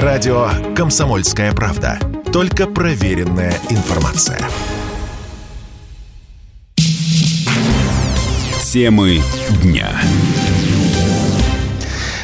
Радио «Комсомольская правда». Только проверенная информация. Темы дня.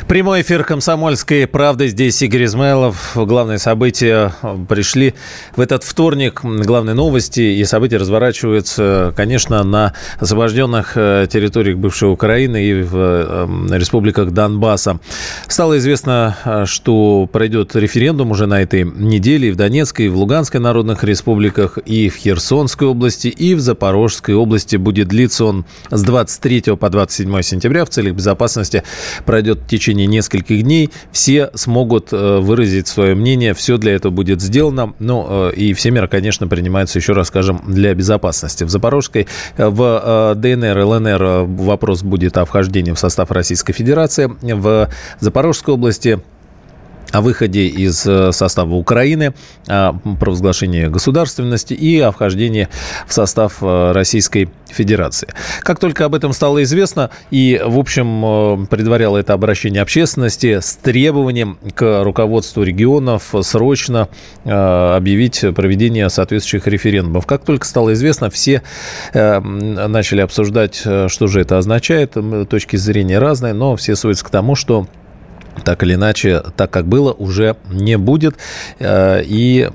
Прямой эфир «Комсомольской правды». Здесь Игорь Измайлов. Главные события пришли в этот вторник. Главные новости и события разворачиваются, конечно, на освобожденных э, территориях бывшей Украины и в эм, республиках Донбасса. Стало известно, э, что пройдет референдум уже на этой неделе и в Донецкой, и в Луганской народных республиках, и в Херсонской области, и в Запорожской области. Будет длиться он с 23 по 27 сентября в целях безопасности. Пройдет в течение течение нескольких дней все смогут э, выразить свое мнение. Все для этого будет сделано. Ну, э, и все меры, конечно, принимаются, еще раз скажем, для безопасности. В Запорожской, э, в ДНР, ЛНР вопрос будет о вхождении в состав Российской Федерации. В Запорожской области о выходе из э, состава Украины, о провозглашении государственности и о вхождении в состав э, Российской Федерации. Как только об этом стало известно, и, в общем, э, предваряло это обращение общественности с требованием к руководству регионов срочно объявить проведение соответствующих референдумов. Как только стало известно, все начали обсуждать, что же это означает. Точки зрения разные, но все сводятся к тому, что так или иначе, так как было, уже не будет. Э, и,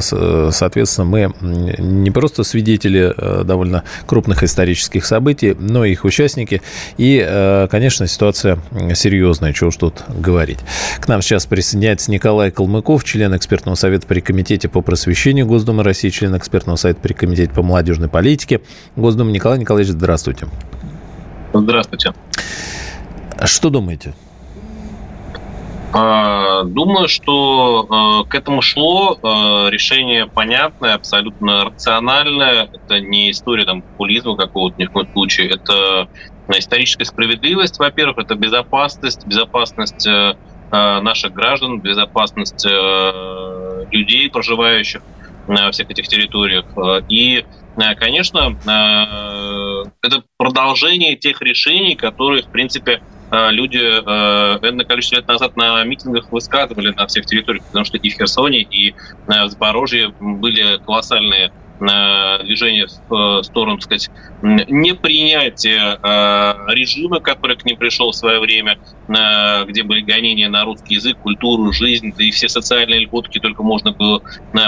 соответственно, мы не просто свидетели э, довольно крупных исторических событий, но и их участники. И, э, конечно, ситуация серьезная, чего уж тут говорить. К нам сейчас присоединяется Николай Калмыков, член экспертного совета при Комитете по просвещению Госдумы России, член экспертного совета при Комитете по молодежной политике Госдумы. Николай Николаевич, здравствуйте. Здравствуйте. Что думаете? А, думаю, что а, к этому шло. А, решение понятное, абсолютно рациональное. Это не история там, популизма какого-то ни в коем случае. Это историческая справедливость, во-первых, это безопасность, безопасность наших граждан, безопасность людей, проживающих на всех этих территориях. И, конечно, это продолжение тех решений, которые, в принципе, люди э, энное количество лет назад на митингах высказывали на всех территориях, потому что и в Херсоне, и э, в Запорожье были колоссальные движения в сторону, так сказать, непринятия режима, который к ним пришел в свое время, где были гонения на русский язык, культуру, жизнь, да и все социальные льготки только можно было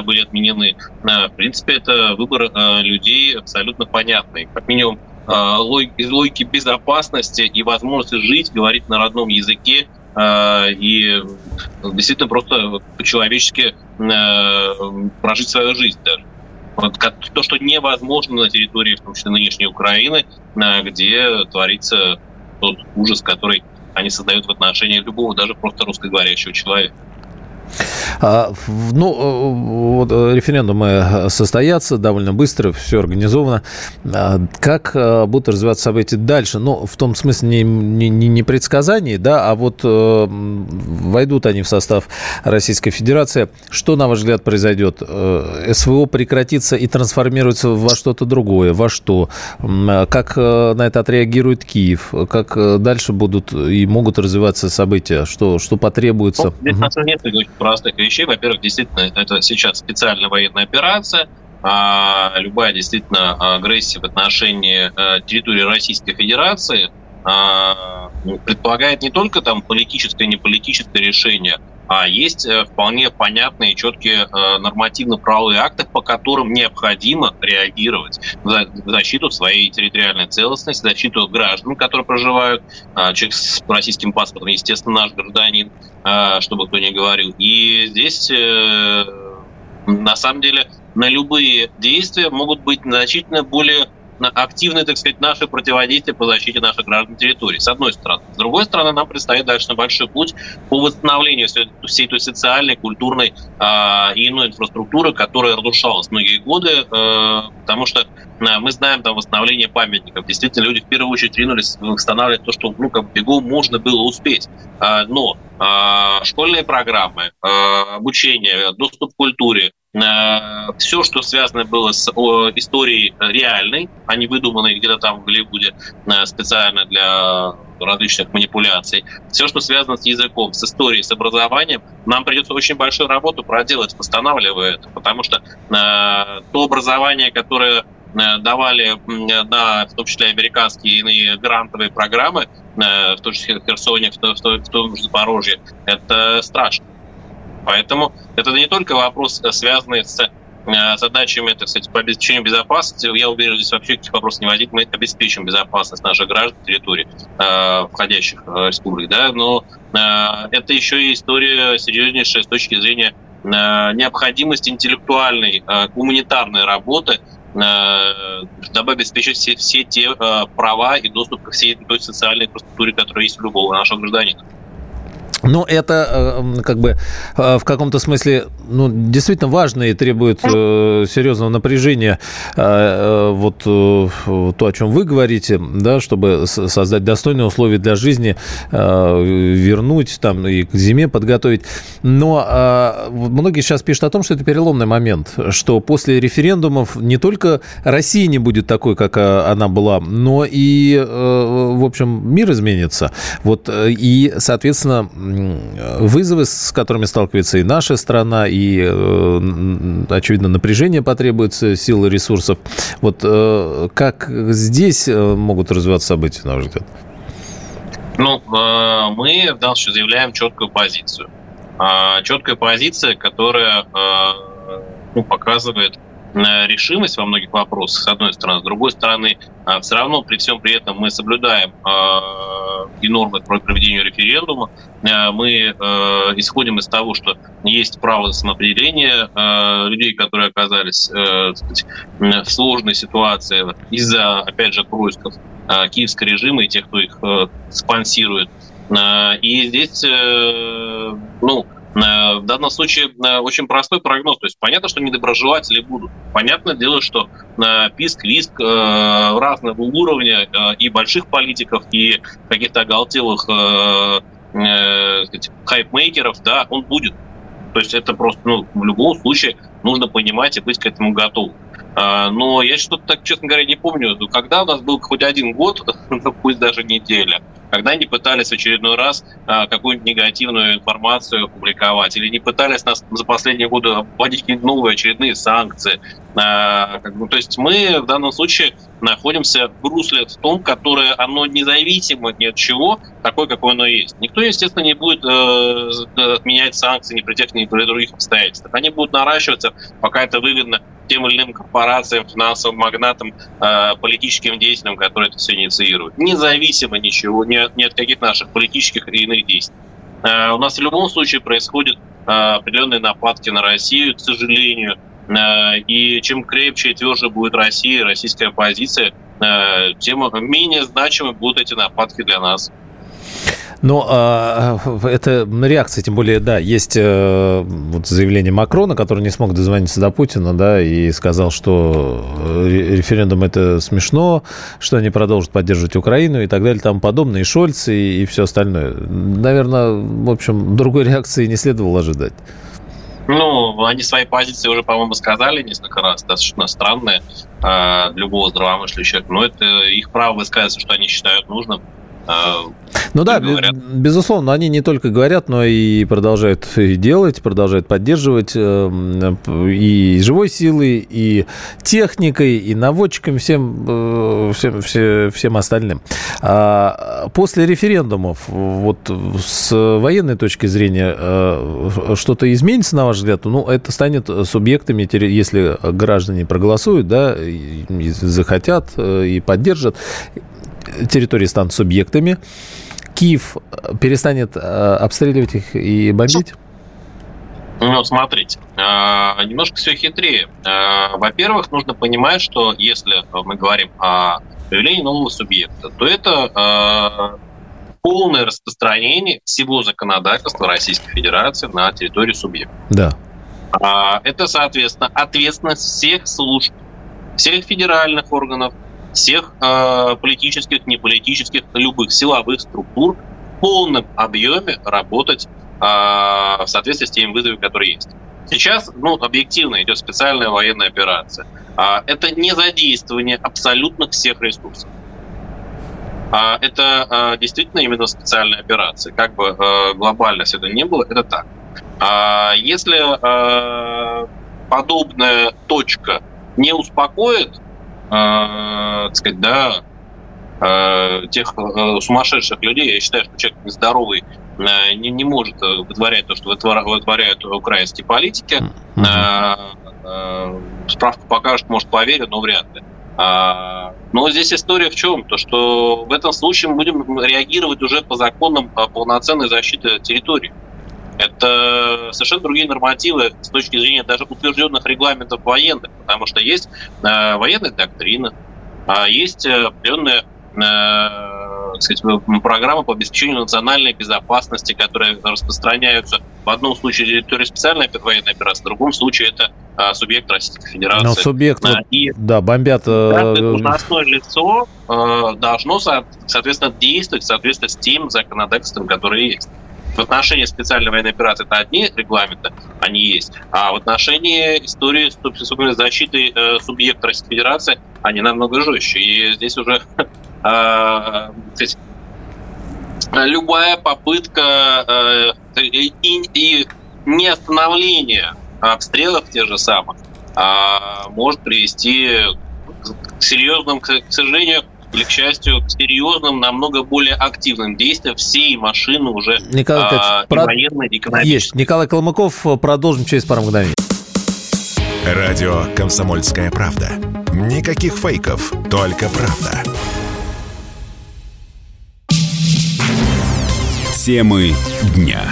были отменены. В принципе, это выбор людей абсолютно понятный. Как минимум, а, из логики безопасности и возможности жить, говорить на родном языке а, и действительно просто по-человечески а, прожить свою жизнь даже. Вот то, что невозможно на территории, в том числе нынешней Украины, где творится тот ужас, который они создают в отношении любого, даже просто русскоговорящего человека. А, ну, э, вот э, референдумы состоятся довольно быстро, все организовано. А, как э, будут развиваться события дальше? Ну, в том смысле не, не, не предсказание, да, а вот войдут они в состав Российской Федерации. Что, на ваш взгляд, произойдет? СВО прекратится и трансформируется во что-то другое? Во что? Как на это отреагирует Киев? Как дальше будут и могут развиваться события? Что, что потребуется? Ну, здесь, угу. нет простых вещей. Во-первых, действительно, это сейчас специальная военная операция. А любая действительно агрессия в отношении э, территории Российской Федерации а, предполагает не только там политическое и неполитическое решение, а есть э, вполне понятные четкие э, нормативно-правовые акты, по которым необходимо реагировать в защиту своей территориальной целостности, защиту граждан, которые проживают, а, человек с российским паспортом, естественно, наш гражданин, чтобы кто ни говорил. И здесь э, на самом деле на любые действия могут быть значительно более активное, так сказать, наше противодействие по защите наших граждан территории, с одной стороны. С другой стороны, нам предстоит дальше большой путь по восстановлению всей той социальной, культурной э, и иной инфраструктуры, которая разрушалась многие годы, э, потому что э, мы знаем там восстановление памятников. Действительно, люди в первую очередь ринулись восстанавливать то, что ну, как бегом можно было успеть. Э, но э, школьные программы, э, обучение, доступ к культуре, все, что связано было с историей реальной, а не выдуманной где-то там в Голливуде э, специально для различных манипуляций, все, что связано с языком, с историей, с образованием, нам придется очень большую работу проделать, восстанавливая это, потому что э, то образование, которое э, давали на, в том числе, американские иные грантовые программы, э, в том числе в Херсоне, в том же Запорожье, это страшно. Поэтому это не только вопрос, э, связанный с э, задачами, это, кстати, по обеспечению безопасности. Я уверен, здесь вообще никаких вопросов не возникнет. Мы обеспечим безопасность наших граждан территории, э, входящих в республик. Да? Но это еще и история серьезнейшая с точки зрения необходимости интеллектуальной, гуманитарной работы, дабы обеспечить все, все те права и доступ ко всей той социальной инфраструктуре, которая есть у любого нашего гражданина. Ну, это э, как бы э, в каком-то смысле ну, действительно важно и требует э, серьезного напряжения. Вот то, о чем вы говорите, да, чтобы создать достойные условия для жизни, вернуть там и к зиме подготовить. Но многие сейчас пишут о том, что это переломный момент, что после референдумов не только Россия не будет такой, как она была, но и, в общем, мир изменится. Вот, и, соответственно, вызовы, с которыми сталкивается и наша страна, и, э, очевидно, напряжение потребуется, силы ресурсов. Вот э, как здесь э, могут развиваться события, на ваш взгляд? Ну, мы в данном случае заявляем четкую позицию. А, четкая позиция, которая ну, показывает решимость во многих вопросах, с одной стороны. С другой стороны, а, все равно при всем при этом мы соблюдаем а, и нормы по проведению референдума. Мы исходим из того, что есть право самоопределения людей, которые оказались э, сказать, в сложной ситуации из-за, опять же, происков киевского режима и тех, кто их э, спонсирует. И здесь, э, ну, Э, в данном случае э, очень простой прогноз. То есть понятно, что недоброжелатели будут. Понятное дело, что э, писк, виск разного уровня и больших политиков, и каких-то оголтелых хайпмейкеров, да, он будет. То есть это просто, ну, в любом случае нужно понимать и быть к этому готовым. Но я что-то так, честно говоря, не помню, когда у нас был хоть один год, ну, пусть даже неделя, когда они пытались в очередной раз а, какую-нибудь негативную информацию публиковать, или не пытались нас за последние годы вводить новые очередные санкции. Бы, то есть мы в данном случае находимся в русле в том, которое оно независимо ни от чего, такое, какое оно есть. Никто, естественно, не будет э, отменять санкции ни при тех, ни при других обстоятельствах. Они будут наращиваться, пока это выгодно тем или иным корпорациям, финансовым магнатам, э, политическим деятелям, которые это все инициируют. Независимо ничего, ни от, ни от каких наших политических и иных действий. Э, у нас в любом случае происходят э, определенные нападки на Россию, к сожалению. Э, и чем крепче и тверже будет Россия, российская позиция, э, тем менее значимы будут эти нападки для нас. Но а, это реакция, тем более, да, есть э, вот заявление Макрона, который не смог дозвониться до Путина, да, и сказал, что э, референдум это смешно, что они продолжат поддерживать Украину и так далее, там подобное, и Шольц, и, и все остальное. Наверное, в общем, другой реакции не следовало ожидать. Ну, они свои позиции уже, по-моему, сказали несколько раз, достаточно странные э, для любого здравомыслящего. Но это их право высказываться, что они считают нужным. А, ну да, говорят. безусловно, они не только говорят, но и продолжают делать, продолжают поддерживать э, и живой силой, и техникой, и наводчиками, всем, э, всем, всем, всем остальным. А после референдумов, вот с военной точки зрения, э, что-то изменится, на ваш взгляд? Ну, это станет субъектами, если граждане проголосуют, да, и захотят, и поддержат территории станут субъектами. Киев э, перестанет э, обстреливать их и бомбить? Ну, смотрите, э, немножко все хитрее. Во-первых, нужно понимать, что если мы говорим о появлении нового субъекта, то это полное распространение всего законодательства Российской Федерации на территории субъекта. Да. А, это, соответственно, ответственность всех служб, всех федеральных органов, всех э, политических, неполитических, любых силовых структур в полном объеме работать э, в соответствии с теми вызовами, которые есть. Сейчас, ну, объективно идет специальная военная операция. А, это не задействование абсолютно всех ресурсов. А это действительно именно специальная операция. Как бы глобально все это не было, это так. А если подобная точка не успокоит, так сказать, да, тех сумасшедших людей, я считаю, что человек нездоровый не, не может вытворять то, что вытворяют украинские политики. Mm-hmm. Справку покажет, может, поверю, но вряд ли. Но здесь история в чем? То, что в этом случае мы будем реагировать уже по законам полноценной защиты территории. Это совершенно другие нормативы с точки зрения даже утвержденных регламентов военных, потому что есть э, военная доктрина, а есть определенная э, сказать, программы по обеспечению национальной безопасности, которые распространяются в одном случае территории специальной военной операции, в другом случае это а, субъект Российской Федерации. Но субъект, а, и, да, бомбят... Э, должностное лицо э, должно, соответственно, действовать в соответствии с тем законодательством, которое есть. В отношении специальной военной операции это одни регламенты, они есть, а в отношении истории с защиты э, субъекта Российской Федерации они намного жестче. И здесь уже э, любая попытка э, и, и не остановление обстрелов тех же самых а, может привести к серьезным, к сожалению, или, к счастью, к серьезным, намного более активным действиям всей машины уже Николай а, и про... военной, и Есть. Николай Колмыков. Продолжим через пару мгновений. Радио «Комсомольская правда». Никаких фейков, только правда. Темы дня.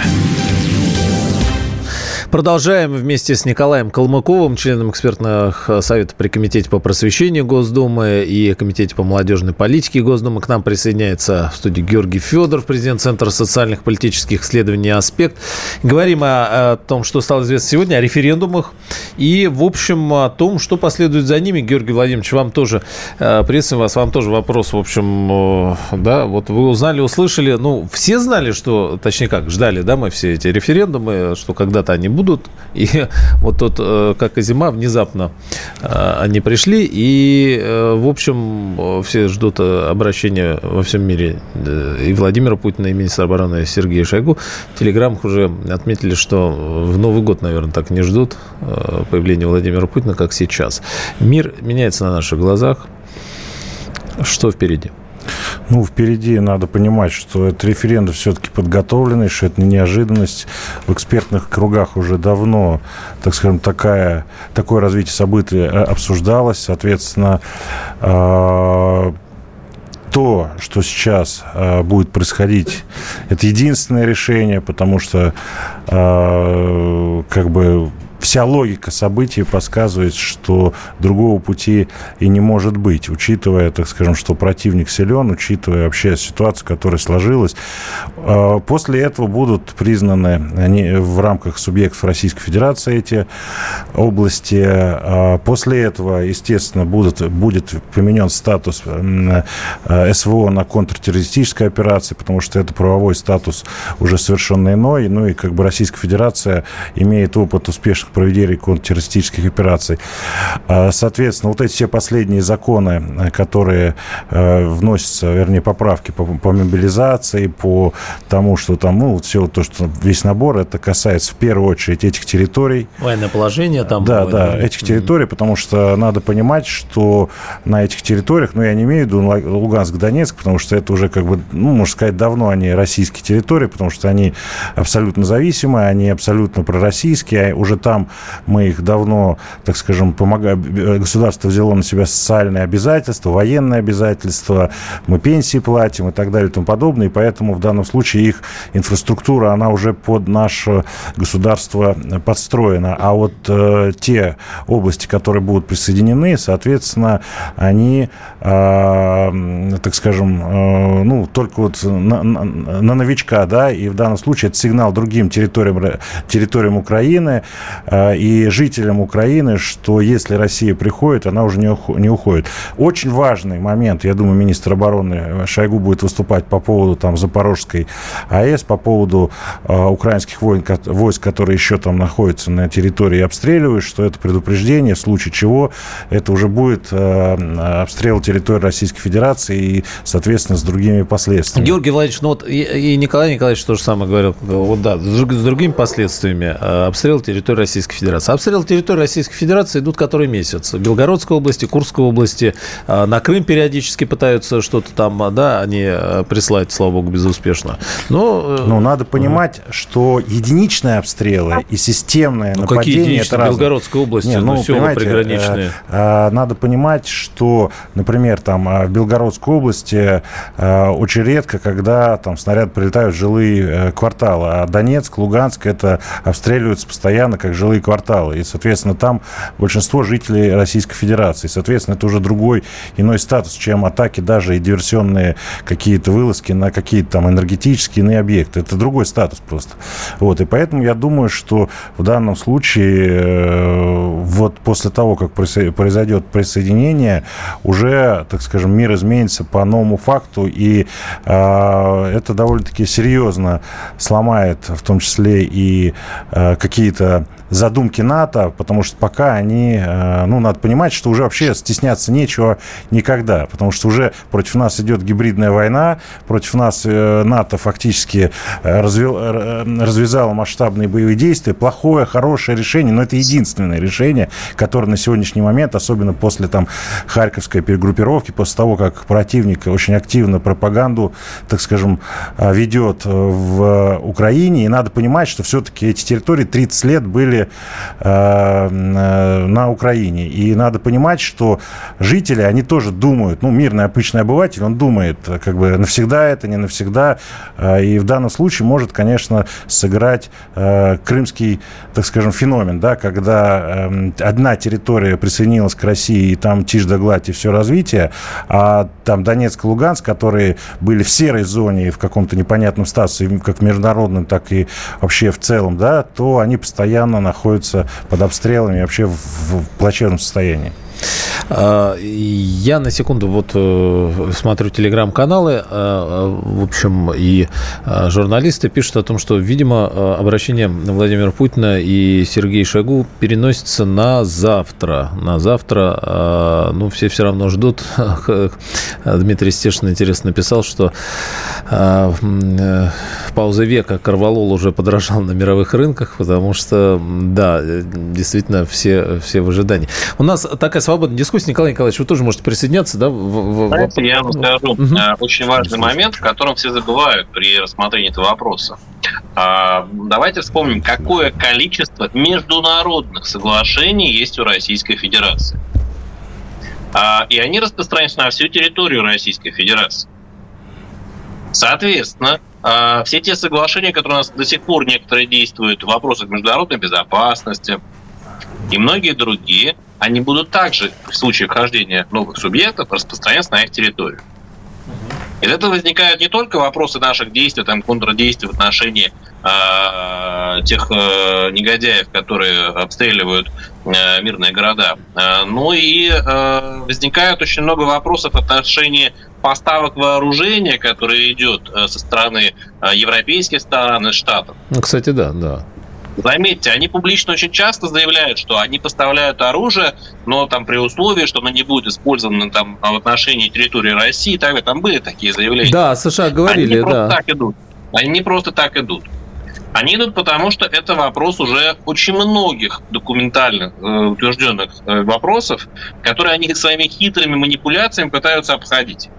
Продолжаем вместе с Николаем Калмыковым, членом экспертных э, совета при Комитете по просвещению Госдумы и Комитете по молодежной политике Госдумы. К нам присоединяется в студии Георгий Федоров, президент Центра социальных политических исследований «Аспект». Говорим о, о том, что стало известно сегодня, о референдумах и, в общем, о том, что последует за ними. Георгий Владимирович, вам тоже, э, приветствуем вас, вам тоже вопрос, в общем, э, да, вот вы узнали, услышали, ну, все знали, что, точнее как, ждали, да, мы все эти референдумы, что когда-то они будут. И вот тут, э, как и зима, внезапно э, они пришли. И, э, в общем, все ждут обращения во всем мире и Владимира Путина, и министра обороны Сергея Шойгу. В телеграммах уже отметили, что в Новый год, наверное, так не ждут появления Владимира Путина, как сейчас. Мир меняется на наших глазах. Что впереди? Ну, впереди надо понимать, что этот референдум все-таки подготовленный, что это не неожиданность. В экспертных кругах уже давно, так скажем, такая, такое развитие событий э, обсуждалось. Соответственно, э, то, что сейчас э, будет происходить, это единственное решение, потому что э, как бы вся логика событий подсказывает, что другого пути и не может быть, учитывая, так скажем, что противник силен, учитывая вообще ситуацию, которая сложилась. А, после этого будут признаны они в рамках субъектов Российской Федерации эти области. А, после этого, естественно, будут, будет поменен статус СВО на контртеррористической операции, потому что это правовой статус уже совершенно иной. Ну и как бы Российская Федерация имеет опыт успешных проведения контртеррористических операций. А, соответственно, вот эти все последние законы, которые э, вносятся, вернее, поправки по, по мобилизации, по тому, что там, ну, все то, что весь набор, это касается в первую очередь этих территорий. Военное положение там. Да, да, этих территорий, потому что надо понимать, что на этих территориях, ну, я не имею в виду Луганск, Донецк, потому что это уже, как бы, ну, можно сказать, давно они российские территории, потому что они абсолютно зависимые, они абсолютно пророссийские, а уже там мы их давно, так скажем, помогаем, государство взяло на себя социальные обязательства, военные обязательства, мы пенсии платим и так далее и тому подобное, и поэтому в данном случае их инфраструктура, она уже под наше государство подстроена. А вот э, те области, которые будут присоединены, соответственно, они, э, так скажем, э, ну, только вот на, на, на новичка, да, и в данном случае это сигнал другим территориям, территориям Украины, и жителям Украины, что если Россия приходит, она уже не уходит. Очень важный момент, я думаю, министр обороны Шойгу будет выступать по поводу там Запорожской АЭС, по поводу украинских войск, которые еще там находятся на территории и обстреливают, что это предупреждение, в случае чего это уже будет обстрел территории Российской Федерации и, соответственно, с другими последствиями. Георгий Владимирович, ну вот и, и Николай Николаевич то же самое говорил. Вот да, с другими последствиями. А, обстрел территории Российской Федерации. Обстрел территории Российской Федерации идут который месяц. В Белгородской области, Курской области, а, на Крым периодически пытаются что-то там, а, да, они прислать, слава богу, безуспешно. Но, э, ну, надо понимать, что единичные обстрелы и системные ну, нападения... Какие это в Белгородской области? Не, ну, ну села приграничные. Э, э, надо понимать, что, например, там в Белгородской области очень редко, когда там снаряд прилетают в жилые кварталы, а Донецк, Луганск это обстреливаются постоянно как жилые кварталы. И, соответственно, там большинство жителей Российской Федерации. Соответственно, это уже другой, иной статус, чем атаки даже и диверсионные какие-то вылазки на какие-то там энергетические иные объекты. Это другой статус просто. Вот. И поэтому я думаю, что в данном случае э, вот после того, как произойдет присоединение, уже, так скажем, мир изменится по новому факту, и э, это довольно-таки серьезно сломает в том числе и э, какие-то задумки НАТО, потому что пока они, э, ну, надо понимать, что уже вообще стесняться нечего никогда, потому что уже против нас идет гибридная война, против нас э, НАТО фактически э, развел, развязало масштабные боевые действия. Плохое, хорошее решение, но это единственное решение, которое на сегодняшний момент, особенно после там Харьковской перегруппировки, после того, как противник очень активно пропаганду, так скажем, ведет в Украине, и надо понимать, что все-таки эти территории 30 лет были э, э, на Украине. И надо понимать, что жители, они тоже думают, ну, мирный обычный обыватель, он думает, как бы навсегда это, не навсегда. Э, и в данном случае может, конечно, сыграть э, крымский, так скажем, феномен, да, когда э, одна территория присоединилась к России, и там тишь да гладь и все развитие, а там Донецк и Луганск, которые были в серой зоне и в каком-то непонятном статусе, как международном, так и вообще в целом, да, то они постоянно находятся под обстрелами вообще в, в плачевном состоянии. А, я на секунду вот э, смотрю телеграм-каналы, а, в общем, и а, журналисты пишут о том, что, видимо, обращение Владимира Путина и Сергея Шойгу переносится на завтра. На завтра, ну, все все равно ждут. Дмитрий Стешин, интересно, написал, что э, пауза века Карвалол уже подорожал на мировых рынках, потому что, да, действительно, все, все в ожидании. У нас такая свободная дискуссия. Николай Николаевич, вы тоже можете присоединяться, да? В, Знаете, я вам скажу угу. очень важный момент, в котором все забывают при рассмотрении этого вопроса. А, давайте вспомним, какое количество международных соглашений есть у Российской Федерации. А, и они распространяются на всю территорию Российской Федерации. Соответственно, а, все те соглашения, которые у нас до сих пор некоторые действуют в вопросах международной безопасности и многие другие, они будут также в случае вхождения новых субъектов распространяться на их территорию. Из этого возникают не только вопросы наших действий, там, контрдействий в отношении э, тех э, негодяев, которые обстреливают э, мирные города, э, но и э, возникает очень много вопросов в отношении поставок вооружения, которое идет э, со стороны э, европейских стран и штатов. Ну, кстати, да, да. Заметьте, они публично очень часто заявляют, что они поставляют оружие, но там при условии, что оно не будет использовано там в отношении территории России и так далее. Там были такие заявления. Да, США говорили, они не да. так идут. Они не просто так идут. Они идут потому, что это вопрос уже очень многих документальных э, утвержденных э, вопросов, которые они своими хитрыми манипуляциями пытаются обходить.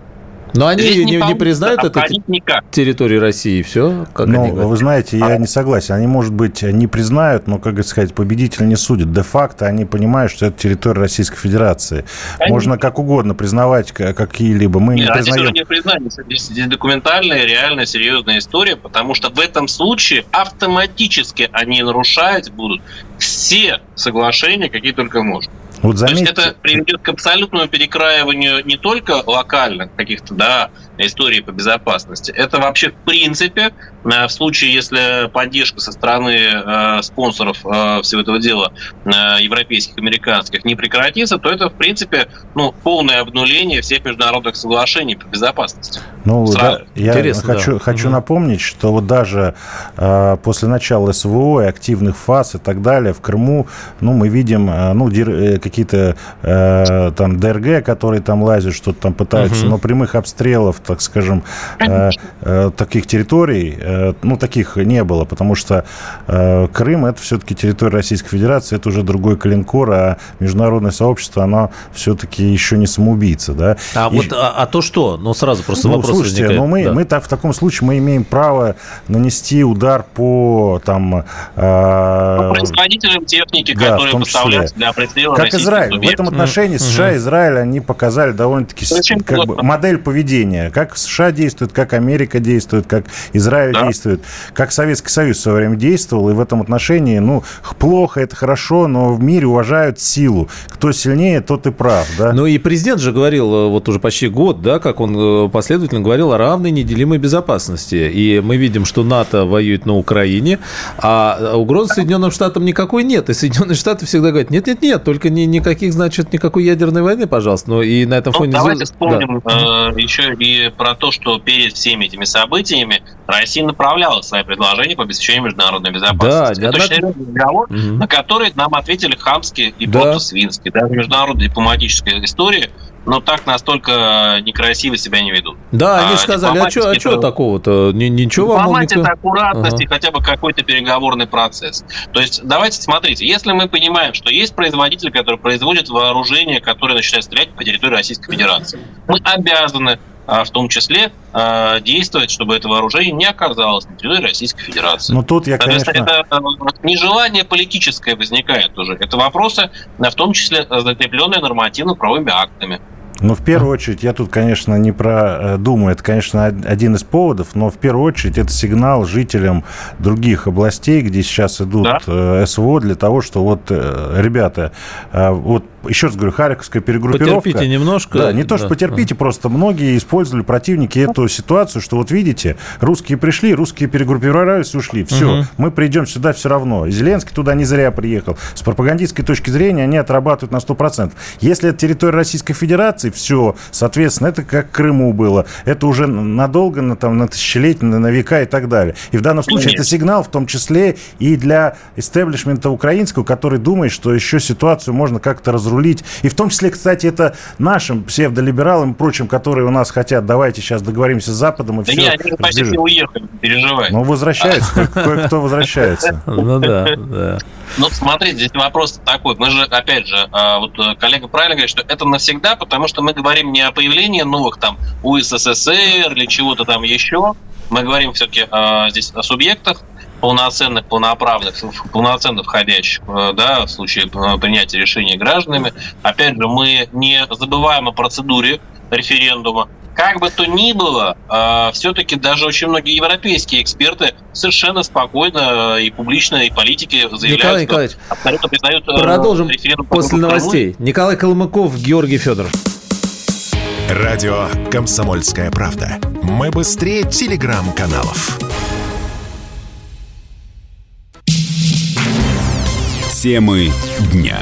Но они не, не, не признают это никак. территорией России, все? Как ну, они вы знаете, я а... не согласен. Они, может быть, не признают, но, как сказать, победитель не судит. Де-факто они понимают, что это территория Российской Федерации. Они... Можно как угодно признавать какие-либо. Мы Нет, не признаем... Здесь не признание. Здесь документальная, реально серьезная история, потому что в этом случае автоматически они нарушать будут все соглашения, какие только можно. Вот заметьте... То есть это приведет к абсолютному перекраиванию не только локальных каких-то да, историй по безопасности, это вообще в принципе в случае, если поддержка со стороны э, спонсоров э, всего этого дела, э, европейских, американских, не прекратится, то это, в принципе, ну, полное обнуление всех международных соглашений по безопасности. Ну, да, я Интересно, хочу, да. хочу угу. напомнить, что вот даже э, после начала СВО и активных фаз и так далее в Крыму, ну, мы видим, э, ну, дир, какие-то э, там ДРГ, которые там лазят, что-то там пытаются, угу. но прямых обстрелов, так скажем, э, э, таких территорий, э, ну, таких не было, потому что э, Крым это все-таки территория Российской Федерации, это уже другой калинкор, а международное сообщество, оно все-таки еще не самоубийца, да. А и... вот, а, а то что? Ну, сразу просто ну, вопрос слушайте, возникает. ну, мы, да. мы так, в таком случае мы имеем право нанести удар по, там... Э... производителям техники, да, которые поставляются для прицела Как Израиль. Субъект. В этом отношении mm-hmm. США и Израиль, они показали довольно-таки как бы, модель поведения. Как США действует, как Америка действует, как Израиль да. действует, как Советский Союз в свое время действовал. И в этом отношении, ну, плохо, это хорошо, но в мире уважают силу. Кто сильнее, тот и прав, да? Ну и президент же говорил э, вот уже почти год, да, как он э, последовательно говорил о равной неделимой безопасности. И мы видим, что НАТО воюет на Украине, а угрозы Соединенным Штатам никакой нет. И Соединенные Штаты всегда говорят, нет-нет-нет, только ни, никаких, значит, никакой ядерной войны, пожалуйста. Но и на этом ну, фоне... Давайте вспомним да. э, еще и про то, что перед всеми этими событиями Россия направляла свои предложения по обеспечению международной безопасности. Да, Это точно разговор, угу. на который нам ответили хамски и да. просто-свински. Даже международная дипломатическая история но так настолько некрасиво себя не ведут. Да, они а, сказали, а что, а что такого-то? Ничего вам Дипломатия, это аккуратность ага. и хотя бы какой-то переговорный процесс. То есть давайте смотрите, если мы понимаем, что есть производитель, который производит вооружение, которое начинает стрелять по территории Российской Федерации, мы обязаны а, в том числе а, действовать, чтобы это вооружение не оказалось на территории Российской Федерации. Ну тут я, конечно... Это э, нежелание политическое возникает уже. Это вопросы, в том числе закрепленные нормативно-правовыми актами. Ну, в первую очередь, я тут, конечно, не про э, Думу, это, конечно, один из поводов, но в первую очередь это сигнал жителям других областей, где сейчас идут да? Э, СВО, для того, что вот, э, ребята, вот еще раз говорю, Харьковская перегруппировка. Потерпите немножко. Да, не то, что да. потерпите, просто многие использовали противники эту ситуацию, что вот видите, русские пришли, русские перегруппировались, ушли. Все, угу. мы придем сюда все равно. И Зеленский туда не зря приехал. С пропагандистской точки зрения они отрабатывают на 100%. Если это территория Российской Федерации, все, соответственно, это как Крыму было. Это уже надолго, на, там, на тысячелетия, на, на века и так далее. И в данном случае Нет. это сигнал, в том числе и для истеблишмента украинского, который думает, что еще ситуацию можно как-то разрулить разрулить. И в том числе, кстати, это нашим псевдолибералам и прочим, которые у нас хотят, давайте сейчас договоримся с Западом и да все. Нет, они почти все уехали, переживай. Ну, возвращается, кое-кто возвращается. Ну да, да. Ну, смотрите, здесь вопрос такой. Мы же, опять же, а, вот э, коллега правильно говорит, что это навсегда, потому что мы говорим не о появлении новых там УССР или чего-то там еще. Мы говорим все-таки а, здесь о субъектах, полноценных, полноправных, полноценно входящих э, да, в случае э, принятия решения гражданами. Опять же, мы не забываем о процедуре референдума. Как бы то ни было, э, все-таки даже очень многие европейские эксперты совершенно спокойно и публично, и политики заявляют, Николай что абсолютно признают Продолжим референдум. После новостей. Николай Колмыков, Георгий Федоров. Радио «Комсомольская правда». Мы быстрее телеграм-каналов. Темы дня.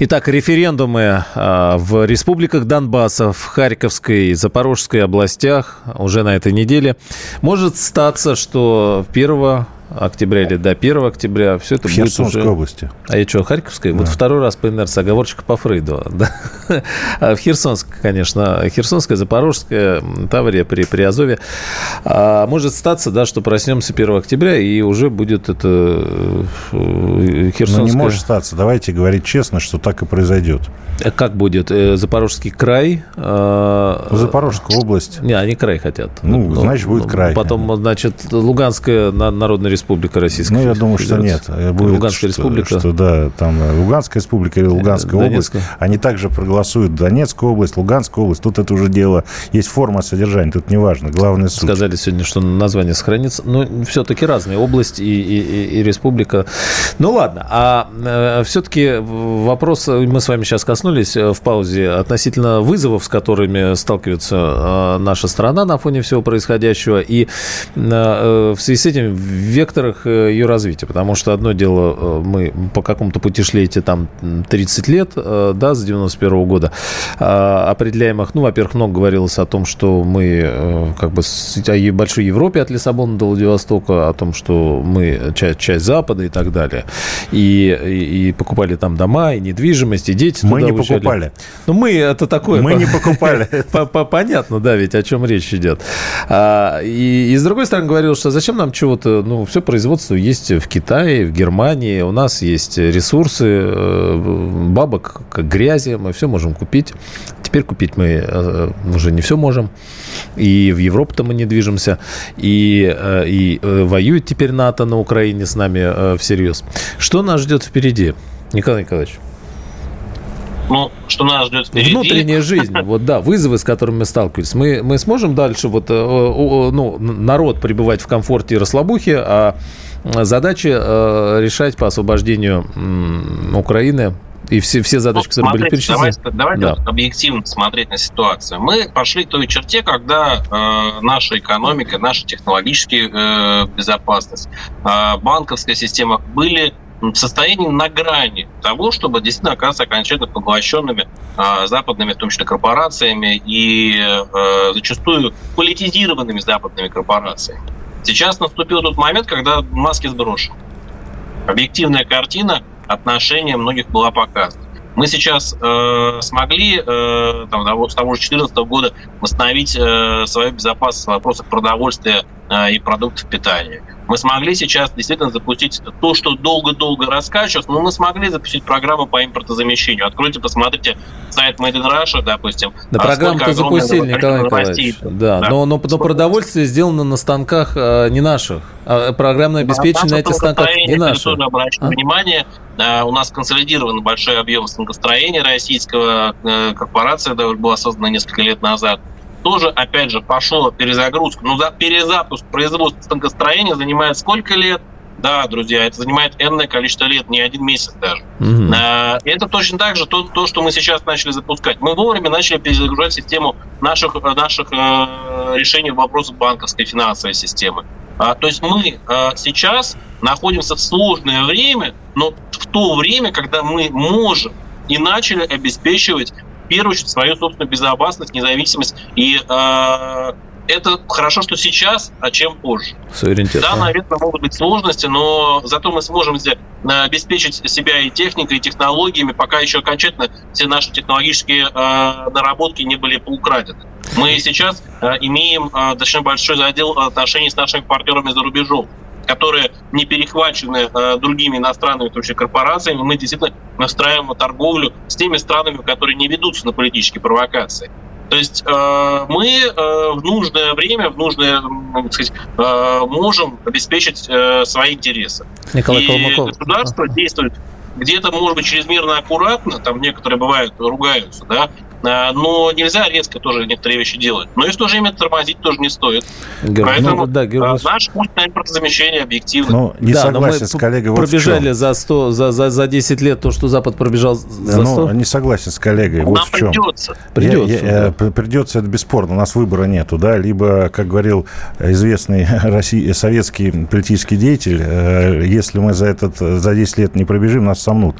Итак, референдумы а, в республиках Донбасса, в Харьковской и Запорожской областях уже на этой неделе. Может статься, что 1 октября или до 1 октября. Все это в будет уже... области. А я что, Харьковской? Да. Вот второй раз по инерции оговорочка по Фрейду. Да? А в Херсонск, конечно. Херсонская, Запорожская, Таврия при, при Азове. А может статься, да, что проснемся 1 октября, и уже будет это Херсонская... Э, ну, не может статься. Давайте говорить честно, что так и произойдет. Э, как будет? Э, Запорожский край? Запорожская область. Не, они край хотят. Ну, ну значит, будет ну, край. Потом, значит, Луганская народная республика республика Российская Ну, я думаю, что нет. Будет, Луганская республика. Что, да, там Луганская республика или Луганская область. Они также проголосуют Донецкая область, Луганская область. Тут это уже дело, есть форма содержания, тут не важно. Главное суть. Сказали сегодня, что название сохранится. Но все-таки разные области и, и, и республика. Ну, ладно. А э, все-таки вопрос, мы с вами сейчас коснулись в паузе, относительно вызовов, с которыми сталкивается э, наша страна на фоне всего происходящего. И э, в связи с этим в векторах э, ее развития. Потому что одно дело, э, мы по какому-то пути шли эти там 30 лет, э, да, с 91 -го года, определяемых, ну, во-первых, много говорилось о том, что мы как бы о большой Европе от Лиссабона до Владивостока, о том, что мы часть, часть Запада и так далее. И, и, и покупали там дома, и недвижимость, и дети Мы не уезжали. покупали. Ну, мы это такое... Мы не покупали. Понятно, да, ведь о чем речь идет. А, и, и с другой стороны, говорил, что зачем нам чего-то, ну, все производство есть в Китае, в Германии, у нас есть ресурсы, э, бабок как грязи, мы все можем купить. Теперь купить мы э, уже не все можем. И в Европу-то мы не движемся. И, э, и воюет теперь НАТО на Украине с нами всерьез. Что нас ждет впереди, Николай Николаевич? Ну, что нас ждет впереди... Внутренняя жизнь, вот да, вызовы, с которыми мы сталкивались. Мы, мы сможем дальше вот, ну, народ пребывать в комфорте и расслабухе, а задачи э, решать по освобождению Украины и все, все задачи, ну, которые смотрите, были перечислены. Давайте, давайте да. объективно смотреть на ситуацию. Мы пошли к той черте, когда э, наша экономика, наша технологическая э, безопасность, э, банковская система были в состоянии на грани того, чтобы действительно оказаться окончательно поглощенными э, западными, в том числе корпорациями и э, зачастую политизированными западными корпорациями. Сейчас наступил тот момент, когда маски сброшены. Объективная картина отношения многих была показана. Мы сейчас э, смогли э, там, с того же 2014 года восстановить э, свою безопасность в вопросах продовольствия и продуктов питания. Мы смогли сейчас действительно запустить то, что долго-долго раскачивалось, но мы смогли запустить программу по импортозамещению. Откройте, посмотрите сайт Made in Russia, допустим. Да, а программу-то запустили, Николай Николаевич. Да, да. Но, но, но продовольствие сделано на станках э, не наших. А программное обеспечение на этих станках не наших. Тоже обращу а? внимание, э, у нас консолидирован большой объем станкостроения российского. Э, корпорация была создана несколько лет назад тоже, опять же, пошла перезагрузка. Ну, за перезапуск производства станкостроения занимает сколько лет? Да, друзья, это занимает энное количество лет, не один месяц даже. Угу. Это точно так же то, то, что мы сейчас начали запускать. Мы вовремя начали перезагружать систему наших, наших э, решений вопросов банковской финансовой системы. А, то есть мы э, сейчас находимся в сложное время, но в то время, когда мы можем и начали обеспечивать первую очередь свою собственную безопасность, независимость. И э, это хорошо, что сейчас, а чем позже. Суверенитет. Да, наверное, могут быть сложности, но зато мы сможем обеспечить себя и техникой, и технологиями, пока еще окончательно все наши технологические э, наработки не были поукрадены. Мы сейчас э, имеем э, достаточно большой задел отношений с нашими партнерами за рубежом которые не перехвачены э, другими иностранными, числе корпорациями, мы действительно настраиваем торговлю с теми странами, которые не ведутся на политические провокации. То есть э, мы э, в нужное время, в нужное, так сказать, э, можем обеспечить э, свои интересы. Николай И Колмаков. государство действует где-то, может быть, чрезмерно аккуратно, там некоторые бывают, ругаются, да, а, но нельзя резко тоже некоторые вещи делать. Но и в то же время тормозить тоже не стоит. Георгий, Поэтому ну, да, Георгий... наш путь на импортозамещение объективно. Ну, не да, согласен с коллегой. Пробежали вот за, 100, за, за, за 10 лет то, что Запад пробежал за 100. Ну, не согласен с коллегой. Вот Нам в чем. придется. Придется, я, я, да. придется, это бесспорно. У нас выбора нету, да, либо, как говорил известный Россий, советский политический деятель, э, если мы за, этот, за 10 лет не пробежим, нас сомнут.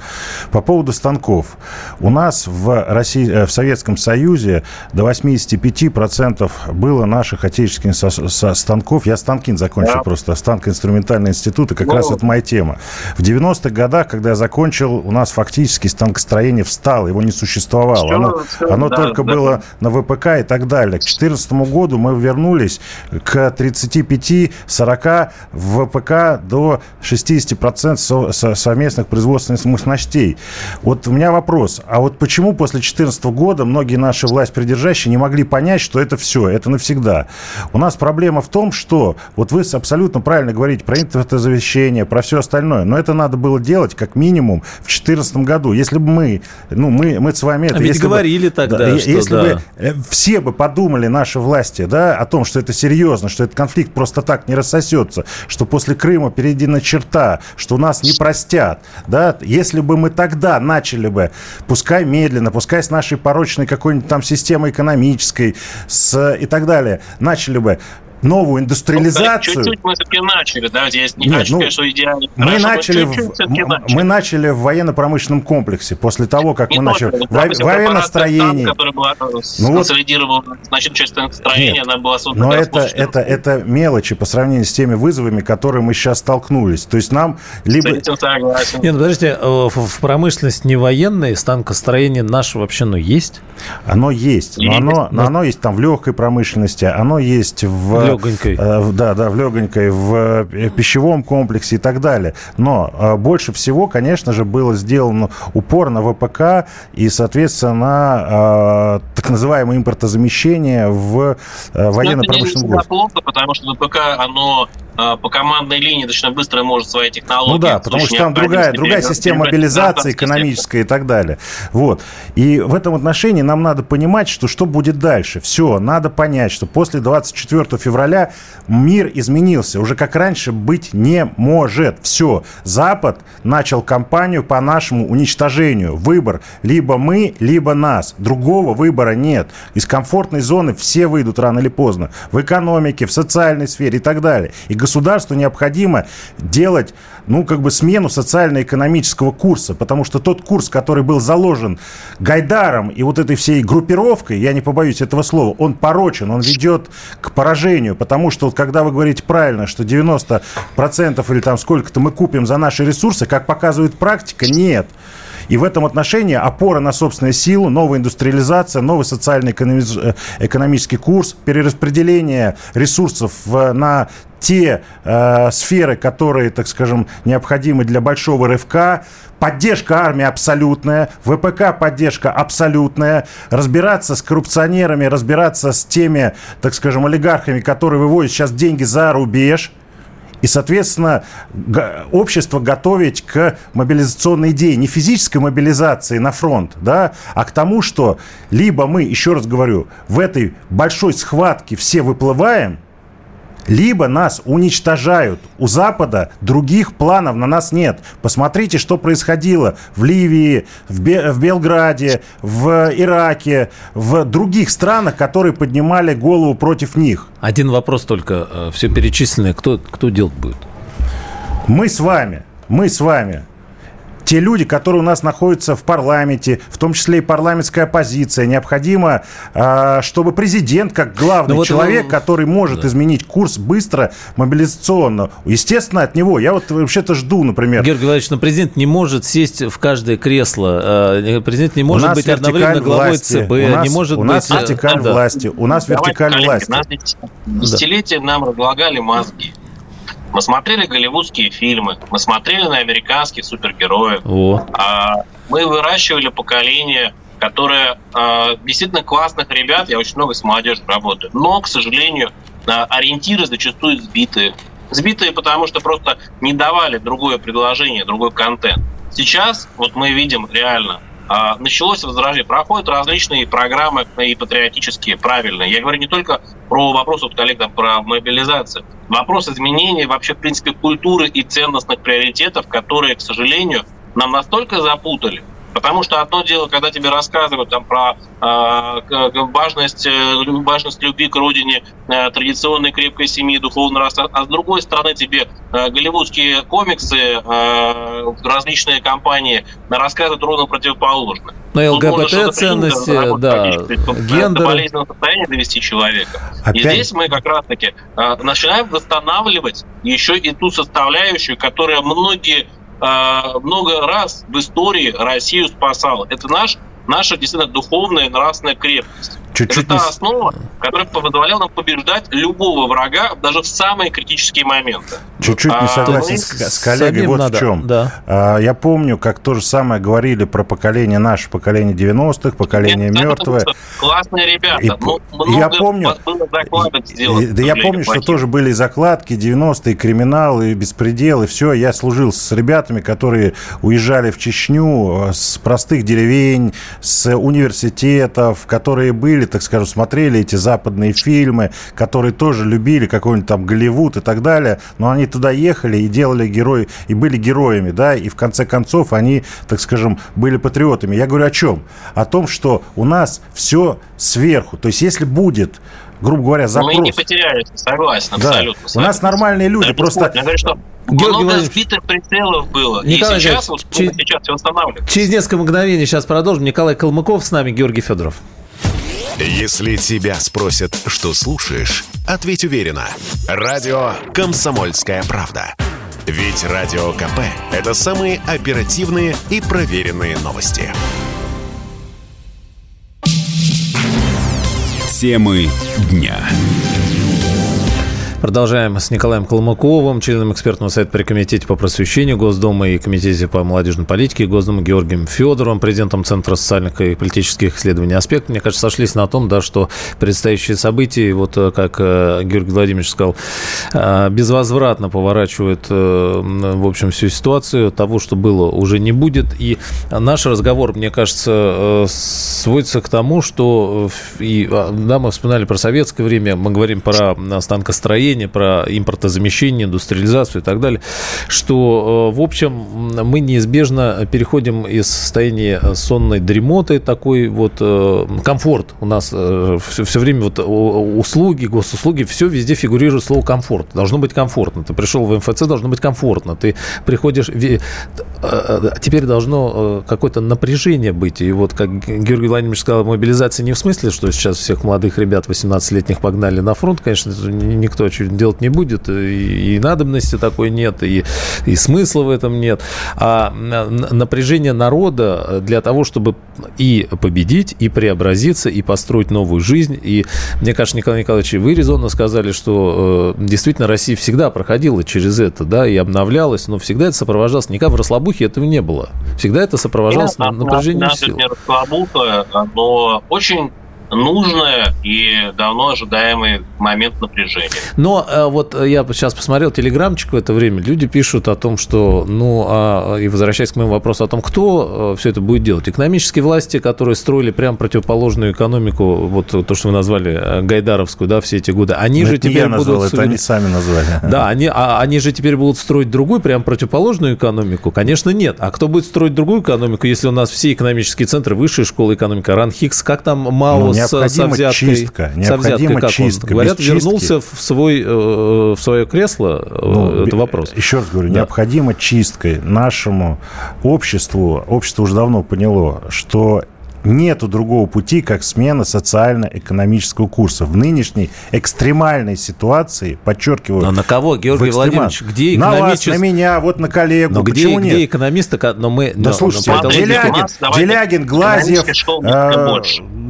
По поводу станков. У нас в, России, э, в Советском Союзе до 85% было наших отечественных со, со станков. Я станкин закончил да. просто, станкоинструментальный институт, и как ну, раз это моя тема. В 90-х годах, когда я закончил, у нас фактически станкостроение встало, его не существовало. Все, оно все, оно да, только да. было на ВПК и так далее. К 2014 году мы вернулись к 35-40 в ВПК до 60% со, со, совместных производственных мощностей. Вот у меня вопрос, а вот почему после 2014 года многие наши власть придержащие не могли понять, что это все, это навсегда. У нас проблема в том, что вот вы абсолютно правильно говорите про интернет-завещание, про все остальное, но это надо было делать как минимум в 2014 году. Если бы мы, ну, мы, мы с вами это... А ведь говорили бы, тогда, да, что Если да. бы э, все бы подумали, наши власти, да, о том, что это серьезно, что этот конфликт просто так не рассосется, что после Крыма перейдена черта, что нас не простят, да, если бы мы тогда начали бы, пускай медленно, пускай с нашей порочной какой-нибудь там системой экономической с, и так далее, начали бы новую индустриализацию. Ну, чуть-чуть мы все-таки начали, да, здесь не Нет, ну, что идеально. Мы Хорошо, начали, в, начали, мы начали в военно-промышленном комплексе после того, как не мы начали. В военностроении. Которая была э, ну, консолидировала значительную часть строения, она была создана. Но это, это, это мелочи по сравнению с теми вызовами, которые мы сейчас столкнулись. То есть нам либо... Нет, ну подождите, э, в промышленность не военная, станкостроение наше вообще, ну, есть? Оно есть, но оно, но оно есть там в легкой промышленности, оно есть в легонькой. Э, да, да, в легонькой, в э, пищевом комплексе и так далее. Но э, больше всего, конечно же, было сделано упор на ВПК и, соответственно, на так называемое импортозамещение в военно-промышленном плохо, потому что ВПК, оно по командной линии достаточно быстро может свои технологии. Ну да, потому что там другая, другая система мобилизации экономическая и так далее. Вот. И в этом отношении нам надо понимать, что что будет дальше. Все, надо понять, что после 24 февраля февраля мир изменился. Уже как раньше быть не может. Все. Запад начал кампанию по нашему уничтожению. Выбор. Либо мы, либо нас. Другого выбора нет. Из комфортной зоны все выйдут рано или поздно. В экономике, в социальной сфере и так далее. И государству необходимо делать, ну, как бы смену социально-экономического курса. Потому что тот курс, который был заложен Гайдаром и вот этой всей группировкой, я не побоюсь этого слова, он порочен, он ведет к поражению потому что когда вы говорите правильно, что 90% или там сколько-то мы купим за наши ресурсы, как показывает практика, нет. И в этом отношении опора на собственную силу, новая индустриализация, новый социально-экономический э, курс, перераспределение ресурсов на те э, сферы, которые, так скажем, необходимы для большого рывка, Поддержка армии абсолютная, ВПК поддержка абсолютная. Разбираться с коррупционерами, разбираться с теми, так скажем, олигархами, которые выводят сейчас деньги за рубеж. И, соответственно, общество готовить к мобилизационной идее, не физической мобилизации на фронт, да, а к тому, что либо мы, еще раз говорю, в этой большой схватке все выплываем – либо нас уничтожают. У Запада других планов на нас нет. Посмотрите, что происходило в Ливии, в, Бе- в Белграде, в Ираке, в других странах, которые поднимали голову против них. Один вопрос только. Э, Все перечисленное, кто, кто делать будет? Мы с вами. Мы с вами те люди, которые у нас находятся в парламенте, в том числе и парламентская оппозиция, необходимо, а, чтобы президент, как главный вот человек, он... который может да. изменить курс быстро, мобилизационно, естественно, от него. Я вот вообще-то жду, например... Георгий Владимирович, но президент не может сесть в каждое кресло. А, президент не может быть одновременно главой ЦБ, у нас, не может у нас быть... вертикаль да. власти, у нас Давайте, вертикаль коллеги, власти. Нас десятилетия нам разлагали мозги. Мы смотрели голливудские фильмы, мы смотрели на американских супергероев. О. А, мы выращивали поколение, которое а, действительно классных ребят, я очень много с молодежью работаю, но, к сожалению, а, ориентиры зачастую сбитые. Сбитые, потому что просто не давали другое предложение, другой контент. Сейчас вот мы видим реально началось возражение. Проходят различные программы и патриотические, правильные. Я говорю не только про вопрос вот коллег там, про мобилизацию. Вопрос изменения вообще, в принципе, культуры и ценностных приоритетов, которые, к сожалению, нам настолько запутали, Потому что одно дело, когда тебе рассказывают там, про э, важность, важность любви к родине, э, традиционной крепкой семьи, духовного роста, а с другой стороны тебе э, голливудские комиксы, э, различные компании рассказывают ровно противоположно. Но ЛГБТ-ценности, да, гендер. болезненное состояние довести человека. Опять? И здесь мы как раз-таки э, начинаем восстанавливать еще и ту составляющую, которая многие а, много раз в истории Россию спасал. Это наш наша действительно духовная и нравственная крепость. Чуть-чуть это та основа, которая позволяла нам побеждать любого врага даже в самые критические моменты. Чуть-чуть не а, согласен а, с, с коллегой вот надо, в чем. Да. А, я помню, как то же самое говорили про поколение наше, поколение 90-х, поколение Нет, мертвое. Классные ребята. И, ну, я помню, сделать, да я помню, плохих. что тоже были закладки 90-е, криминал и беспредел, и все. Я служил с ребятами, которые уезжали в Чечню э, с простых деревень, с университетов, которые были так скажем, смотрели эти западные фильмы, которые тоже любили какой-нибудь там Голливуд и так далее, но они туда ехали и делали герои, и были героями, да, и в конце концов они, так скажем, были патриотами. Я говорю о чем? О том, что у нас все сверху. То есть если будет грубо говоря, запрос. Мы не потеряли, согласен, да. абсолютно. У нас нормальные люди, да, просто... Я говорю, что Георгий много сбитых прицелов было. Николай и сейчас, вот, через, сейчас все восстанавливается. Через несколько мгновений сейчас продолжим. Николай Калмыков с нами, Георгий Федоров. Если тебя спросят, что слушаешь, ответь уверенно. Радио «Комсомольская правда». Ведь Радио КП – это самые оперативные и проверенные новости. Темы дня. Продолжаем с Николаем Колмыковым, членом экспертного совета при Комитете по просвещению Госдумы и Комитете по молодежной политике Госдумы Георгием Федоровым, президентом Центра социальных и политических исследований «Аспект». Мне кажется, сошлись на том, да, что предстоящие события, вот э, как э, Георгий Владимирович сказал, э, безвозвратно поворачивают, в общем, всю ситуацию. Того, что было, уже не будет. И наш разговор, мне кажется, сводится к тому, что и, да, мы вспоминали про советское время, мы говорим про станкостроение, потребление, про импортозамещение, индустриализацию и так далее, что, э, в общем, мы неизбежно переходим из состояния сонной дремоты, такой вот э, комфорт у нас все, э, все время вот услуги, госуслуги, все везде фигурирует слово комфорт. Должно быть комфортно. Ты пришел в МФЦ, должно быть комфортно. Ты приходишь, теперь должно какое-то напряжение быть. И вот, как Георгий Владимирович сказал, мобилизация не в смысле, что сейчас всех молодых ребят 18-летних погнали на фронт, конечно, никто чуть делать не будет, и, и надобности такой нет, и, и смысла в этом нет. А напряжение народа для того, чтобы и победить, и преобразиться, и построить новую жизнь. И мне кажется, Николай Николаевич, вы резонно сказали, что э, действительно Россия всегда проходила через это, да, и обновлялась, но всегда это сопровождалось, никак в расслабухе этого не было. Всегда это сопровождалось Нет, напряжением сил. Не расслабуха, но очень нужное и давно ожидаемый момент напряжения. Но э, вот я сейчас посмотрел телеграмчик в это время, люди пишут о том, что, ну, а, и возвращаясь к моему вопросу о том, кто э, все это будет делать. Экономические власти, которые строили прям противоположную экономику, вот то, что вы назвали, э, Гайдаровскую, да, все эти годы, они Но же теперь будут... Назвал, это они сами назвали. Да, они, а, они же теперь будут строить другую, прям противоположную экономику? Конечно, нет. А кто будет строить другую экономику, если у нас все экономические центры, высшая школа экономика, РАНХИКС, как там мало ну, необходима со взяткой, чистка. Необходима со чистка. Говорят, Без вернулся чистки... в, свой, э, в свое кресло. Э, ну, это вопрос. Еще раз говорю, да. необходима чистка нашему обществу. Общество уже давно поняло, что Нету другого пути, как смена социально-экономического курса. В нынешней экстремальной ситуации, подчеркиваю... Но на кого, Георгий Владимирович? Где экономический... На вас, на меня, вот на коллегу. Но где, Почему где нет? экономисты? Но мы... Да, но, слушайте, но, Делягин, Делягин, Глазьев... Э,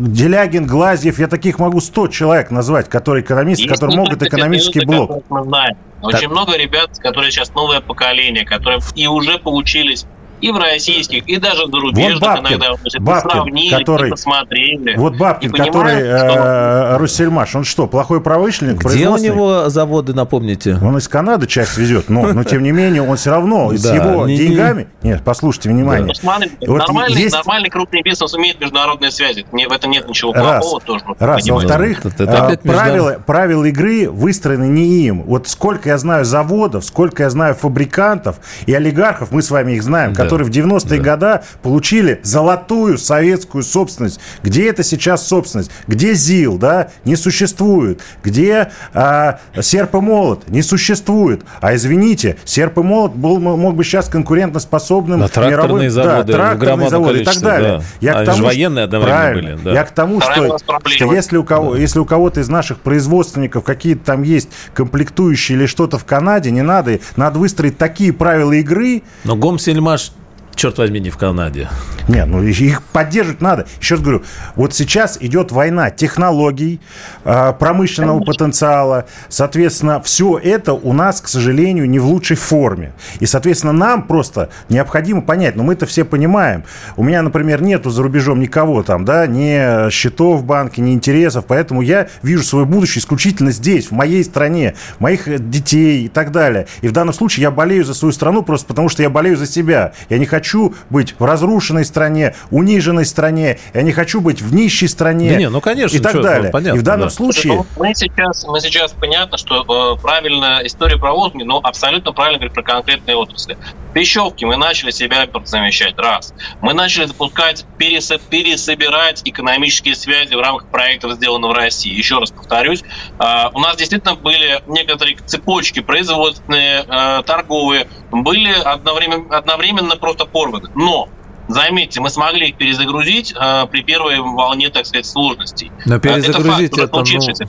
Делягин, Глазьев, я таких могу 100 человек назвать, которые экономисты, Есть которые могут экономический блок. Мы знаем. Очень так. много ребят, которые сейчас новое поколение, которые и уже получились и в российских, и даже в зарубежных вот Бабкин, иногда Бабкин, сравнили, который, посмотрели. Вот Бабкин, который э, Руссельмаш, он что, плохой промышленник? Где у него заводы, напомните? Он из Канады часть везет, но, но тем не менее он все равно с его деньгами... Нет, послушайте, внимание. Нормальный, нормальный крупный бизнес умеет международные связи. В этом нет ничего плохого тоже. Раз. Во-вторых, э, правила игры выстроены не им. Вот сколько я знаю заводов, сколько я знаю фабрикантов и олигархов, мы с вами их знаем, которые в 90-е да. годы получили золотую советскую собственность. Где это сейчас собственность? Где ЗИЛ, да? Не существует. Где а, серп и молот? Не существует. А извините, серп и молот был, мог бы сейчас конкурентоспособным да, тракторные мировым, заводы, да, тракторные заводы и так далее. Да. Я Они к тому, военные одновременно были. Да. Я к тому, что, что если, у кого, да. если у кого-то из наших производственников какие-то там есть комплектующие или что-то в Канаде, не надо. Надо выстроить такие правила игры. Но Гомсельмаш черт возьми, не в Канаде. Нет, ну их поддерживать надо. Еще раз говорю, вот сейчас идет война технологий, а, промышленного Конечно. потенциала. Соответственно, все это у нас, к сожалению, не в лучшей форме. И, соответственно, нам просто необходимо понять, но мы это все понимаем. У меня, например, нету за рубежом никого там, да, ни счетов в банке, ни интересов, поэтому я вижу свое будущее исключительно здесь, в моей стране, моих детей и так далее. И в данном случае я болею за свою страну просто потому, что я болею за себя. Я не хочу быть в разрушенной стране, униженной стране, я не хочу быть в нищей стране. Да не, ну конечно. И так что, далее. Ну, понятно, и в данном да. случае... Ну, мы сейчас, мы сейчас понятно, что э, правильно история про отрасли, но абсолютно правильно говорить про конкретные отрасли. В Пищевке мы начали себя замещать, раз. Мы начали запускать, пересобирать экономические связи в рамках проектов, сделанных в России. Еще раз повторюсь, э, у нас действительно были некоторые цепочки производственные, э, торговые, были одновременно, одновременно просто порваны. Но Заметьте, мы смогли их перезагрузить э, при первой волне, так сказать, сложностей. Но перезагрузить это, факт, это ну,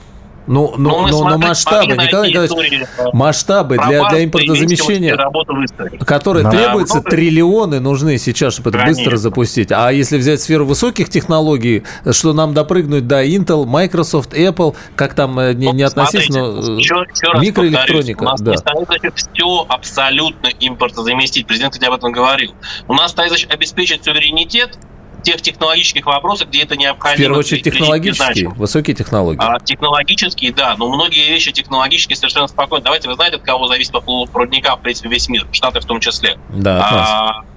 ну, ну, но масштабы, Николай Николаевич, масштабы для, для импортозамещения, которые да. требуются, да. триллионы нужны сейчас, чтобы это быстро запустить. А если взять сферу высоких технологий, что нам допрыгнуть до Intel, Microsoft, Apple, как там э, не, не относиться, но еще, еще микроэлектроника. У нас да. стоит задача все абсолютно импортозаместить. Президент, кстати, об этом говорил. У нас стоит задача обеспечить суверенитет, тех технологических вопросах, где это необходимо. В первую очередь технологические, высокие технологии. А, технологические, да, но многие вещи технологические совершенно спокойно. Давайте, вы знаете, от кого зависит по полупроводникам, в принципе, весь мир, Штаты в том числе. Да, а,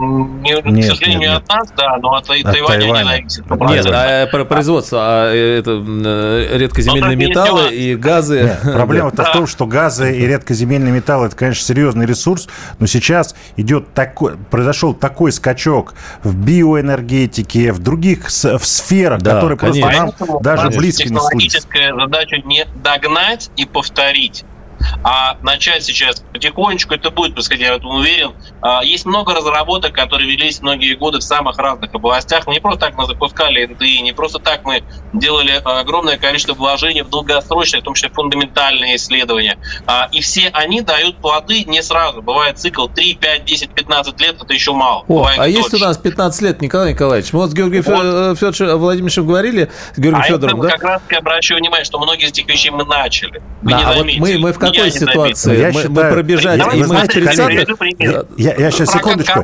не, нет, к сожалению, нет, нет. от нас, да, но от, от Тайваня, Тайваня. Нет, а про производство, а это э, редкоземельные но металлы и газы. Нет, проблема да. в том, что газы и редкоземельные металлы это, конечно, серьезный ресурс, но сейчас идет такой, произошел такой скачок в биоэнергетике, в других в сферах, да, которые конечно. просто нам даже близко не слышат. Технологическая задача не догнать и повторить, а начать сейчас потихонечку это будет происходить, я в этом уверен. А, есть много разработок, которые велись многие годы в самых разных областях. Не просто так мы запускали НДИ, не просто так мы делали огромное количество вложений в долгосрочные, в том числе фундаментальные исследования. А, и все они дают плоды не сразу. Бывает цикл 3, 5, 10, 15 лет, это еще мало. О, а есть у нас 15 лет, Николай Николаевич? Мы вот с Георгием вот. Э, Федоровичем Владимировичем говорили, с Георгием а Федоровым, да? как раз обращаю внимание, что многие из этих вещей мы начали. Вы да, не а вот мы, мы в какой ситуации? Я мы, считаю, мы пробежали, и мы в 30 Я, я сейчас, секундочку.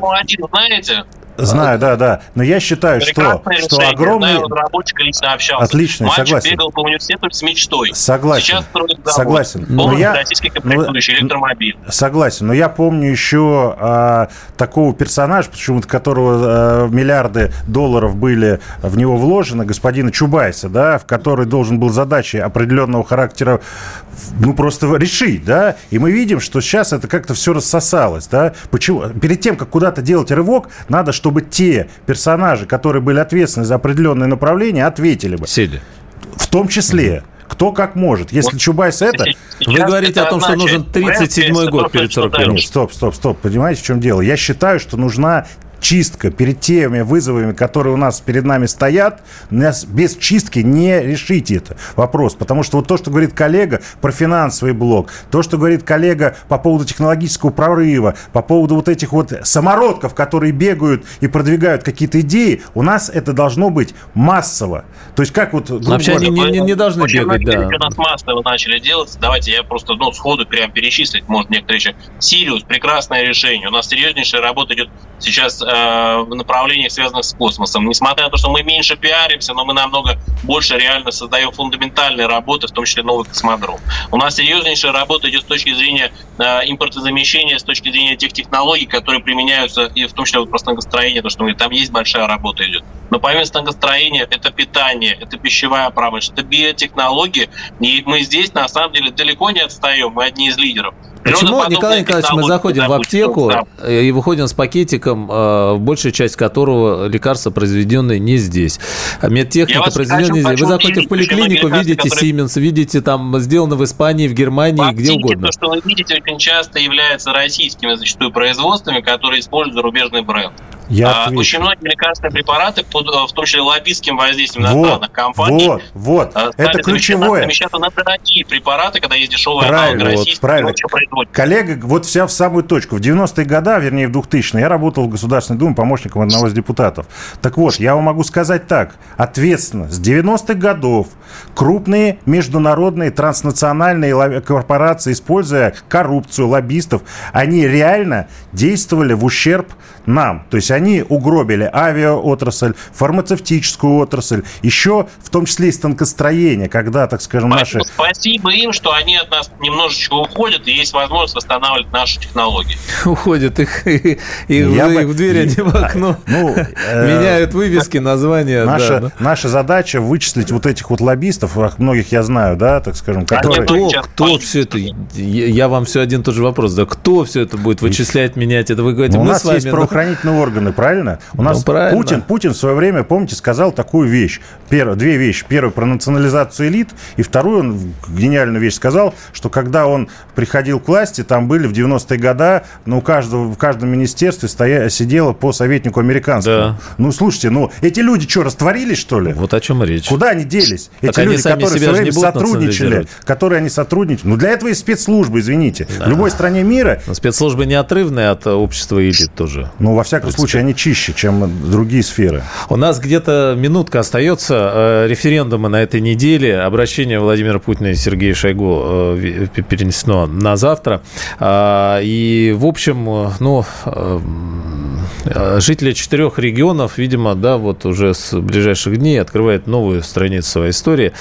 знаете? Знаю, да, да. Но я считаю, что, что огромный... Знаю, разработчик лично общался. Отлично, Мальчик согласен. бегал по университету с мечтой. Согласен. Сейчас строит завод. Согласен. Но я... российский комплектующий но... электромобиль. Согласен. Но я помню еще а, такого персонажа, почему-то которого а, миллиарды долларов были в него вложены, господина Чубайса, да, в который должен был задачи определенного характера ну, просто решить, да, и мы видим, что сейчас это как-то все рассосалось, да, почему, перед тем, как куда-то делать рывок, надо, чтобы чтобы те персонажи, которые были ответственны за определенное направление, ответили бы. Сели. В том числе. Кто как может. Если вот Чубайс это... Вы говорите о том, что нужен 37-й год перед 41-м. Стоп, стоп, стоп. Понимаете, в чем дело? Я считаю, что нужна чистка перед теми вызовами, которые у нас перед нами стоят, нас без чистки не решите это вопрос. Потому что вот то, что говорит коллега про финансовый блок, то, что говорит коллега по поводу технологического прорыва, по поводу вот этих вот самородков, которые бегают и продвигают какие-то идеи, у нас это должно быть массово. То есть как вот... Вообще они не, не, не должны бегать, да. У нас массово начали делать. Давайте я просто ну, сходу прям перечислить, может, некоторые вещи. Сириус, прекрасное решение. У нас серьезнейшая работа идет сейчас Э, в направлениях, связанных с космосом. Несмотря на то, что мы меньше пиаримся, но мы намного больше реально создаем фундаментальные работы, в том числе новый космодром. У нас серьезнейшая работа идет с точки зрения э, импортозамещения, с точки зрения тех технологий, которые применяются, и в том числе вот про станкостроение, то, что мы, там есть большая работа идет. Но помимо станкостроения, это питание, это пищевая промышленность, это биотехнологии, и мы здесь, на самом деле, далеко не отстаем, мы одни из лидеров. Почему, Николай Николаевич, мы заходим в аптеку и выходим с пакетиком, э, большая часть которого лекарства произведенные не здесь. А медтехника произведенная здесь. Вы заходите в поликлинику, видите Siemens, видите там сделано в Испании, в Германии, где угодно. То, что вы видите, очень часто является российскими зачастую производствами, которые используют зарубежный бренд. Я а, очень многие лекарственные препараты, под, в том числе лоббистским воздействием иностранных вот, компаний, вот, вот. это ключевое. Замещаться на дорогие препараты, когда есть дешевые правильно, аналоги вот, правильно. Коллега, вот вся в самую точку. В 90-е годы, вернее, в 2000-е, я работал в Государственной Думе помощником одного из депутатов. Так вот, я вам могу сказать так. Ответственно, с 90-х годов крупные международные транснациональные корпорации, используя коррупцию лоббистов, они реально действовали в ущерб нам. То есть они угробили авиаотрасль, фармацевтическую отрасль, еще в том числе и станкостроение, когда, так скажем, наши... Спасибо им, что они от нас немножечко уходят, и есть возможность восстанавливать наши технологии. Уходят их, и, и Я в, бы... в дверь, они в окно. Ну, э, Меняют вывески, названия. Наша, да, наша задача вычислить вот этих вот лоббистов, многих я знаю, да, так скажем, которые... Кто, кто все это... Я вам все один тот же вопрос, да, кто все это будет вычислять, менять? Это вы говорите, ну, мы У нас есть правоохранительные органы, правильно? У нас ну, правильно. Путин, Путин в свое время, помните, сказал такую вещь. Первое, две вещи. Первое, про национализацию элит. И вторую, он гениальную вещь сказал, что когда он приходил к власти, там были в 90-е годы, ну, у каждого, в каждом министерстве стоя, сидело по советнику американскому. Да. Ну, слушайте, ну, эти люди что, растворились, что ли? Вот о чем речь. Куда они делись? Так эти люди, которые все время сотрудничали, которые они сотрудничали. Ну, для этого есть спецслужбы, извините. Да. В любой стране мира... Но спецслужбы неотрывные от общества элит тоже. Ну, во всяком случае, они чище, чем другие сферы. У нас где-то минутка остается. Э, референдумы на этой неделе. Обращение Владимира Путина и Сергея Шойгу э, перенесено на завтра. А, и, в общем, ну, э, жители четырех регионов, видимо, да, вот уже с ближайших дней открывают новую страницу своей истории.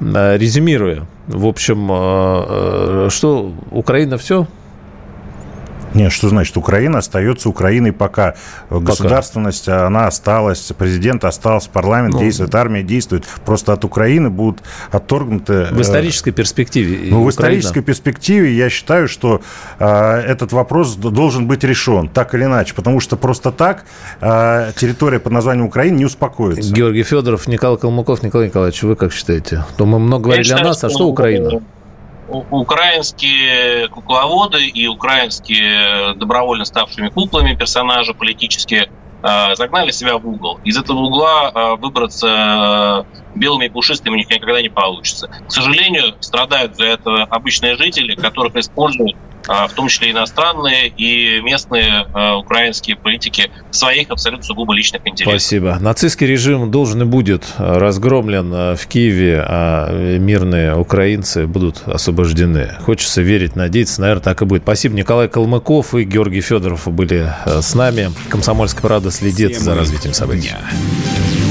Резюмируя, в общем, что Украина все, нет, что значит Украина остается Украиной пока. пока. Государственность, она осталась, президент остался, парламент ну, действует, армия действует. Просто от Украины будут отторгнуты... В исторической перспективе. Ну, в исторической перспективе я считаю, что э, этот вопрос должен быть решен, так или иначе. Потому что просто так э, территория под названием Украина не успокоится. Георгий Федоров, Николай Калмыков. Николай Николаевич, вы как считаете? То мы много говорили я о нас, а что Украина? Украинские кукловоды и украинские добровольно ставшими куклами персонажи политические э, загнали себя в угол. Из этого угла э, выбраться э, белыми и пушистыми у них никогда не получится. К сожалению, страдают за это обычные жители, которых используют в том числе иностранные и местные а, украинские политики своих абсолютно сугубо личных интересов. Спасибо. Нацистский режим должен и будет разгромлен а, в Киеве, а мирные украинцы будут освобождены. Хочется верить, надеяться, наверное, так и будет. Спасибо. Николай Калмыков и Георгий Федоров были с нами. Комсомольская правда следит Темы за развитием событий. Дня.